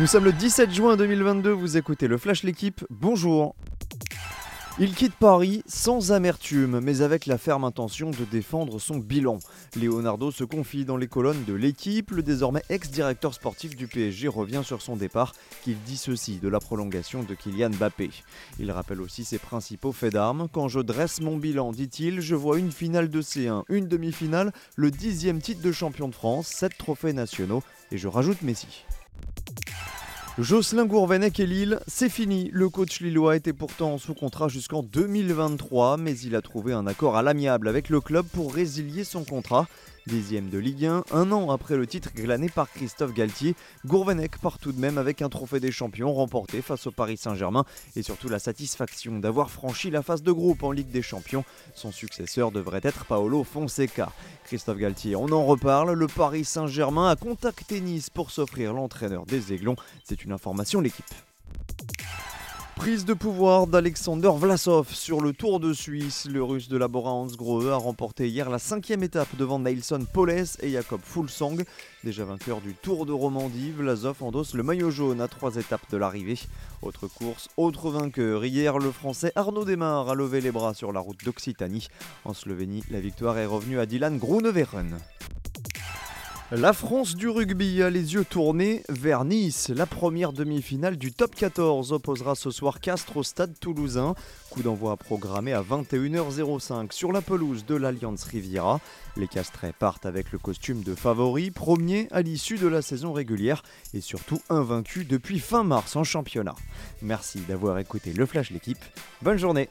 Nous sommes le 17 juin 2022, vous écoutez le Flash L'équipe, bonjour il quitte Paris sans amertume, mais avec la ferme intention de défendre son bilan. Leonardo se confie dans les colonnes de l'équipe. Le désormais ex-directeur sportif du PSG revient sur son départ, qu'il dissocie de la prolongation de Kylian Mbappé. Il rappelle aussi ses principaux faits d'armes. Quand je dresse mon bilan, dit-il, je vois une finale de C1, une demi-finale, le dixième titre de champion de France, sept trophées nationaux, et je rajoute Messi. Jocelyn Gourvenec et Lille, c'est fini. Le coach lillois était pourtant sous contrat jusqu'en 2023, mais il a trouvé un accord à l'amiable avec le club pour résilier son contrat. Dixième de Ligue 1, un an après le titre glané par Christophe Galtier, Gourvenec part tout de même avec un trophée des champions remporté face au Paris Saint-Germain et surtout la satisfaction d'avoir franchi la phase de groupe en Ligue des Champions. Son successeur devrait être Paolo Fonseca. Christophe Galtier, on en reparle, le Paris Saint-Germain a contacté Nice pour s'offrir l'entraîneur des Aiglons. C'est une information l'équipe. Prise de pouvoir d'Alexander Vlasov sur le Tour de Suisse. Le russe de la Bora Hansgrohe a remporté hier la cinquième étape devant Nelson Poles et Jacob Fulsang. Déjà vainqueur du Tour de Romandie, Vlasov endosse le maillot jaune à trois étapes de l'arrivée. Autre course, autre vainqueur. Hier, le français Arnaud Desmar a levé les bras sur la route d'Occitanie. En Slovénie, la victoire est revenue à Dylan Groenewegen. La France du rugby a les yeux tournés vers Nice. La première demi-finale du top 14 opposera ce soir Castres au stade toulousain. Coup d'envoi programmé à 21h05 sur la pelouse de l'Alliance Riviera. Les Castrais partent avec le costume de favori, premier à l'issue de la saison régulière et surtout invaincu depuis fin mars en championnat. Merci d'avoir écouté le Flash l'équipe. Bonne journée